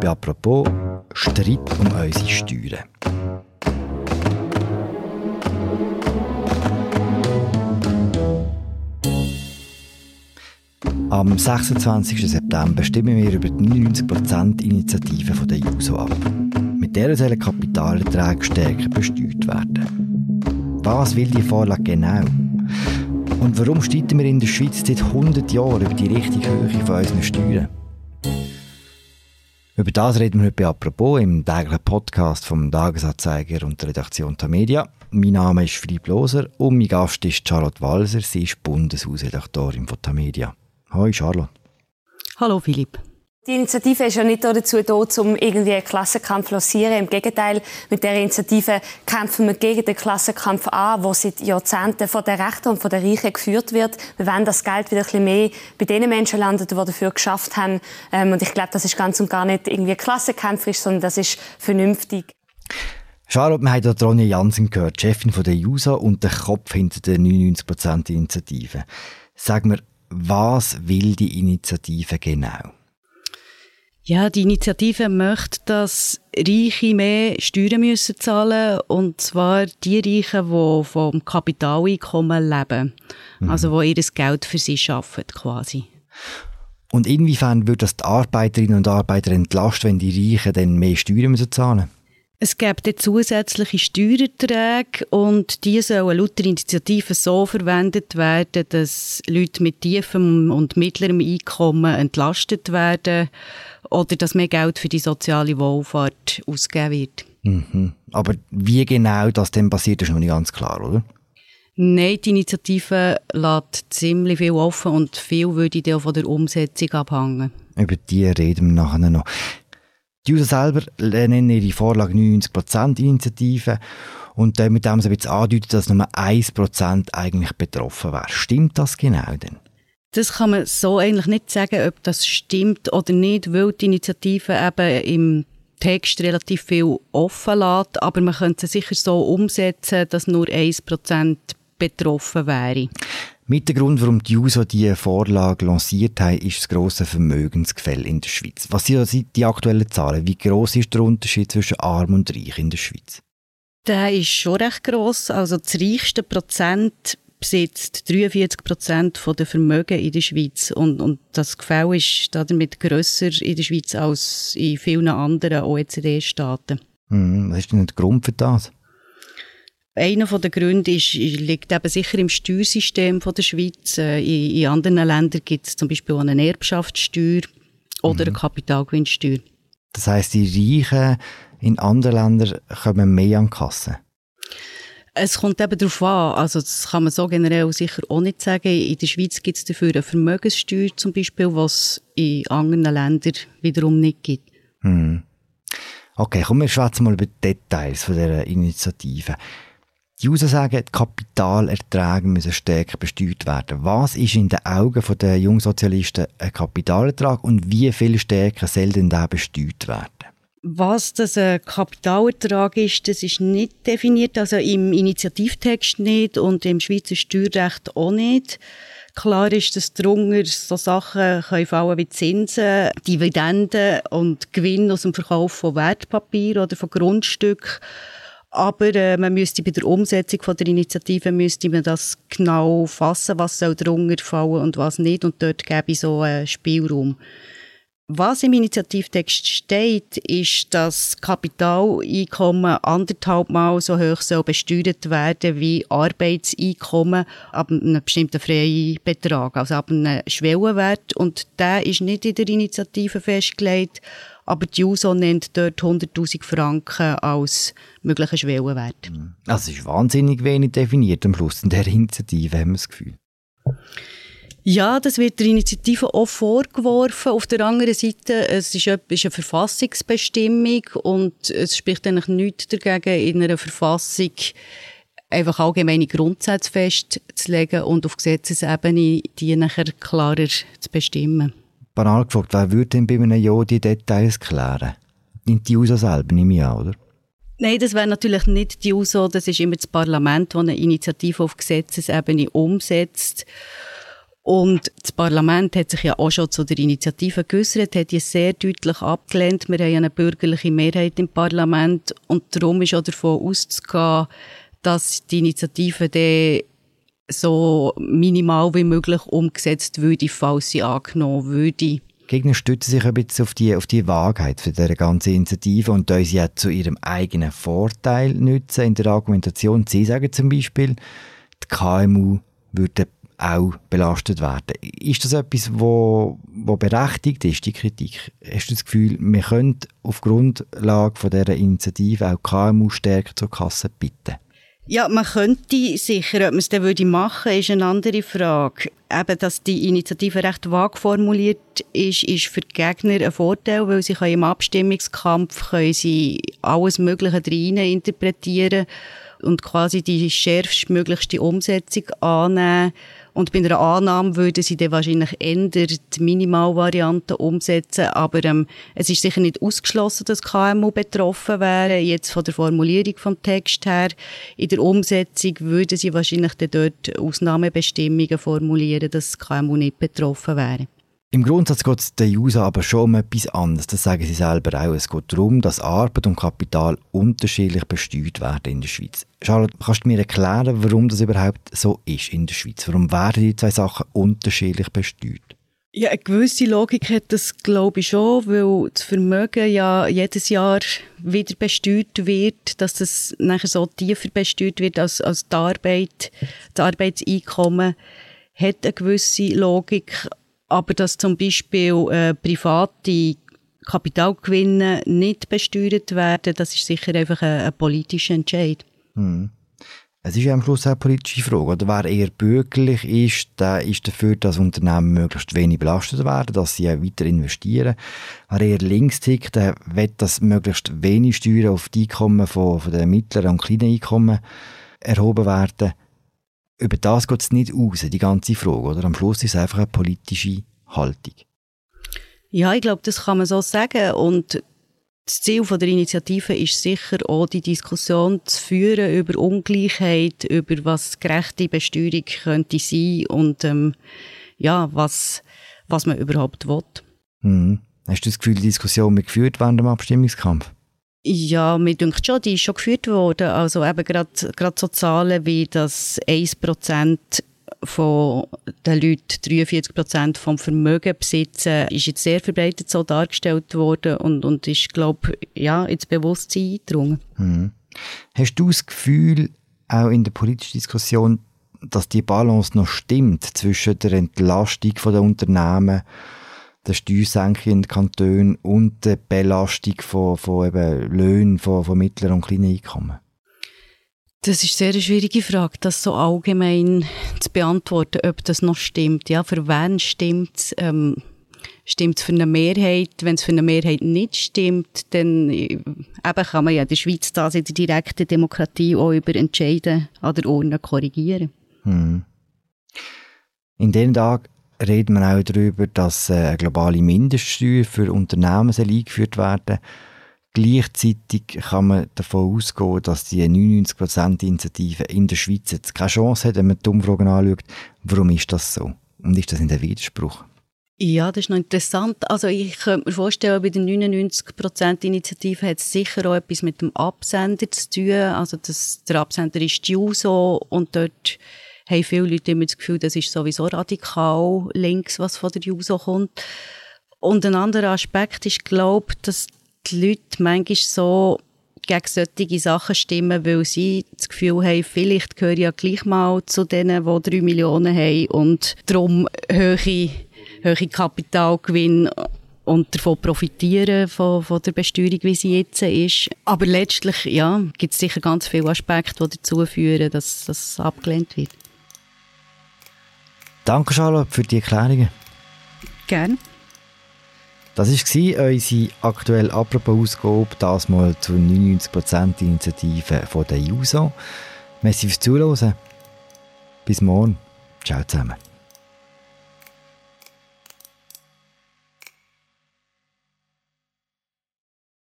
bei «Apropos» Streit um unsere Steuern. Am 26. September stimmen wir über die 99%-Initiative der JUSO ab. Mit der sollen Kapitalerträge stärker besteuert werden. Was will die Vorlage genau? Und warum streiten wir in der Schweiz seit 100 Jahren über die richtige Höhe von unseren Steuern? Über das reden wir heute «Apropos» im täglichen Podcast vom Tagesanzeiger und der Redaktion Tamedia. Mein Name ist Philipp Loser und mein Gast ist Charlotte Walser. Sie ist Bundeshausredaktorin von Tamedia. Hallo Charlotte. Hallo Philipp. Die Initiative ist ja nicht dazu da, um irgendwie einen Klassenkampf zu lancieren. Im Gegenteil, mit der Initiative kämpfen wir gegen den Klassenkampf an, der seit Jahrzehnten von den Rechten und von den Reichen geführt wird. Wir wollen das Geld wieder ein bisschen mehr bei den Menschen landen, die dafür geschafft haben. Ähm, und ich glaube, das ist ganz und gar nicht irgendwie klassenkämpferisch, sondern das ist vernünftig. Charlotte, wir haben hier Ronja Jansen gehört, Chefin der JUSA und der Kopf hinter der 99%-Initiative. Sag mir, was will die Initiative genau? Ja, die Initiative möchte, dass Reiche mehr Steuern müssen zahlen und zwar die Reichen, die vom Kapitaleinkommen leben, mhm. also die ihr Geld für sie schaffen quasi. Und inwiefern würde das die Arbeiterinnen und Arbeiter entlasten, wenn die Reichen dann mehr Steuern müssen zahlen es gibt zusätzliche Steuererträge und die sollen laut der Initiative so verwendet werden, dass Leute mit tiefem und mittlerem Einkommen entlastet werden oder dass mehr Geld für die soziale Wohlfahrt ausgegeben wird. Mhm. Aber wie genau das dann passiert, ist noch nicht ganz klar, oder? Nein, die Initiative lässt ziemlich viel offen und viel würde dann von der Umsetzung abhängen. Über die reden wir nachher noch. Die User selber nennen ihre Vorlage 90% Initiative und mit dem so ein dass nur 1% eigentlich betroffen wäre. Stimmt das genau denn? Das kann man so eigentlich nicht sagen, ob das stimmt oder nicht, weil die Initiative eben im Text relativ viel offen lässt, aber man könnte es sicher so umsetzen, dass nur 1% betroffen wäre. Mit dem Grund, warum die JUSO diese Vorlage lanciert haben, ist das grosse Vermögensgefälle in der Schweiz. Was sind die aktuellen Zahlen? Wie groß ist der Unterschied zwischen Arm und Reich in der Schweiz? Der ist schon recht gross. Also das reichste Prozent besitzt 43 Prozent der Vermögen in der Schweiz. Und, und das Gefälle ist damit grösser in der Schweiz als in vielen anderen OECD-Staaten. Hm, was ist denn der Grund für das? Einer der Gründe ist, liegt eben sicher im Steuersystem von der Schweiz. Äh, in, in anderen Ländern gibt es zum Beispiel auch eine Erbschaftssteuer oder mhm. eine Kapitalgewinnsteuer. Das heißt, die Reichen in anderen Ländern kommen mehr an die Kasse? Es kommt eben darauf an. Also, das kann man so generell sicher auch nicht sagen. In der Schweiz gibt es dafür eine Vermögenssteuer zum Beispiel, was in anderen Ländern wiederum nicht gibt. Hm. Okay, kommen wir schwätzen mal über die Details von dieser Initiative. Die User sagen, die Kapitalerträge müssen stärker besteuert werden. Was ist in den Augen der Jungsozialisten ein Kapitalertrag und wie viel stärker soll denn der besteuert werden? Was das ein Kapitalertrag ist, das ist nicht definiert, also im Initiativtext nicht und im Schweizer Steuerrecht auch nicht. Klar ist, dass darunter so Sachen können fallen wie Zinsen, Dividenden und Gewinn aus dem Verkauf von Wertpapieren oder von Grundstücken aber äh, man müsste bei der Umsetzung von der Initiative müsste man das genau fassen, was soll darunter fallen und was nicht. Und dort gäbe ich so einen Spielraum. Was im Initiativtext steht, ist, dass Kapitaleinkommen anderthalb Mal so hoch soll besteuert werden wie Arbeitseinkommen ab einem bestimmten freien Betrag, also ab einem Schwellenwert. Und der ist nicht in der Initiative festgelegt, aber die JUSO nennt dort 100'000 Franken als möglichen Schwellenwert. Mhm. Also es ist wahnsinnig wenig definiert am Schluss in der Initiative, haben wir das Gefühl. Ja, das wird der Initiative auch vorgeworfen. Auf der anderen Seite, es ist eine, ist eine Verfassungsbestimmung und es spricht eigentlich nichts dagegen, in einer Verfassung einfach allgemeine Grundsätze festzulegen und auf Gesetzesebene die nachher klarer zu bestimmen banal gefragt, wer würde denn bei einem Ja die Details klären? Nicht die USO selber, nehme ich an, oder? Nein, das wäre natürlich nicht die USO, das ist immer das Parlament, das eine Initiative auf Gesetzesebene umsetzt. Und das Parlament hat sich ja auch schon zu der Initiative geäußert, hat die sehr deutlich abgelehnt. Wir haben eine bürgerliche Mehrheit im Parlament und darum ist auch davon auszugehen, dass die Initiative dann so minimal wie möglich umgesetzt würde, falls sie angenommen würde. Gegner stützen sich ein bisschen auf die, auf die Wahrheit für diese ganze Initiative und sie auch zu ihrem eigenen Vorteil nutzen in der Argumentation. Sie sagen zum Beispiel, die KMU würden auch belastet werden. Ist das etwas, wo, wo berechtigt ist, die Kritik? Hast du das Gefühl, wir können auf Grundlage von dieser Initiative auch KMU stärker zur Kasse bitten? Ja, man könnte sicher, ob man es dann würde machen, ist eine andere Frage. Eben, dass die Initiative recht vage formuliert ist, ist für die Gegner ein Vorteil, weil sie im Abstimmungskampf können sie alles Mögliche rein interpretieren und quasi die schärfstmöglichste Umsetzung annehmen und bei einer Annahme würden sie dann wahrscheinlich eher die Minimalvariante umsetzen. Aber ähm, es ist sicher nicht ausgeschlossen, dass KMU betroffen wären. Jetzt von der Formulierung vom Text her. In der Umsetzung würden sie wahrscheinlich dann dort Ausnahmebestimmungen formulieren, dass KMU nicht betroffen wären. Im Grundsatz geht es den User aber schon um etwas anderes. Das sagen sie selber auch. Es geht darum, dass Arbeit und Kapital unterschiedlich besteuert werden in der Schweiz. Charlotte, kannst du mir erklären, warum das überhaupt so ist in der Schweiz? Warum werden die zwei Sachen unterschiedlich besteuert? Ja, eine gewisse Logik hat das, glaube ich, schon, weil das Vermögen ja jedes Jahr wieder besteuert wird, dass das nachher so tiefer besteuert wird als, als die Arbeit. Das Arbeitseinkommen hat eine gewisse Logik, aber dass zum Beispiel äh, private Kapitalgewinne nicht besteuert werden, das ist sicher einfach ein, ein politischer Entscheid. Hm. Es ist ja am Schluss auch eine politische Frage. Oder wer eher bürgerlich ist, der ist dafür, dass Unternehmen möglichst wenig belastet werden, dass sie weiter investieren. Wer eher links tickt, der will, dass möglichst wenig Steuern auf die Einkommen von, von den mittleren und kleinen Einkommen erhoben werden über das geht es nicht raus, die ganze Frage. Oder? Am Schluss ist es einfach eine politische Haltung. Ja, ich glaube, das kann man so sagen. Und das Ziel von der Initiative ist sicher auch, die Diskussion zu führen über Ungleichheit, über was gerechte Besteuerung könnte sein und ähm, ja, was, was man überhaupt will. Mhm. Hast du das Gefühl, die Diskussion wird geführt während dem Abstimmungskampf? Ja, mir denkt schon, die ist schon geführt worden. Also eben gerade so Zahlen wie, dass 1% von den Leuten 43% vom Vermögen besitzen, ist jetzt sehr verbreitet so dargestellt worden und, und ist, glaube ja, ins Bewusstsein eingedrungen. Mhm. Hast du das Gefühl, auch in der politischen Diskussion, dass die Balance noch stimmt zwischen der Entlastung der Unternehmen der Steuersenkung in den Kantonen und der Belastung von, von eben Löhnen von, von mittleren und kleinen Einkommen? Das ist eine sehr schwierige Frage, das so allgemein zu beantworten, ob das noch stimmt. Ja, für wen stimmt es? Ähm, stimmt es für eine Mehrheit? Wenn es für eine Mehrheit nicht stimmt, dann äh, eben kann man ja in der Schweiz das in der direkten Demokratie auch über Entscheiden an der Urne korrigieren. Hm. In den Tagen reden wir auch darüber, dass äh, globale Mindeststeuer für Unternehmen eingeführt werden Gleichzeitig kann man davon ausgehen, dass die 99%-Initiative in der Schweiz jetzt keine Chance hat, wenn man die Umfragen anschaut. Warum ist das so? Und ist das in der Widerspruch? Ja, das ist noch interessant. Also ich könnte mir vorstellen, bei der 99%-Initiative hat es sicher auch etwas mit dem Absender zu tun. Also das, der Absender ist die JUSO und dort haben viele Leute immer das Gefühl, das ist sowieso radikal links, was von der JUSO kommt. Und ein anderer Aspekt ist, glaube dass die Leute manchmal so gegen solche Sachen stimmen, weil sie das Gefühl haben, vielleicht gehöre ich ja gleich mal zu denen, die drei Millionen haben und darum hohe, hohe Kapitalgewinn und davon profitieren, von, von der Besteuerung, wie sie jetzt ist. Aber letztlich, ja, gibt es sicher ganz viele Aspekte, die dazu führen, dass das abgelehnt wird. Danke, Charlotte, für die Erklärungen. Gerne. Das war unsere aktuelle Apropos-Ausgabe, das mal zur 99%-Initiative von der JUSO. Merci fürs Zuhören. Bis morgen. Ciao zusammen.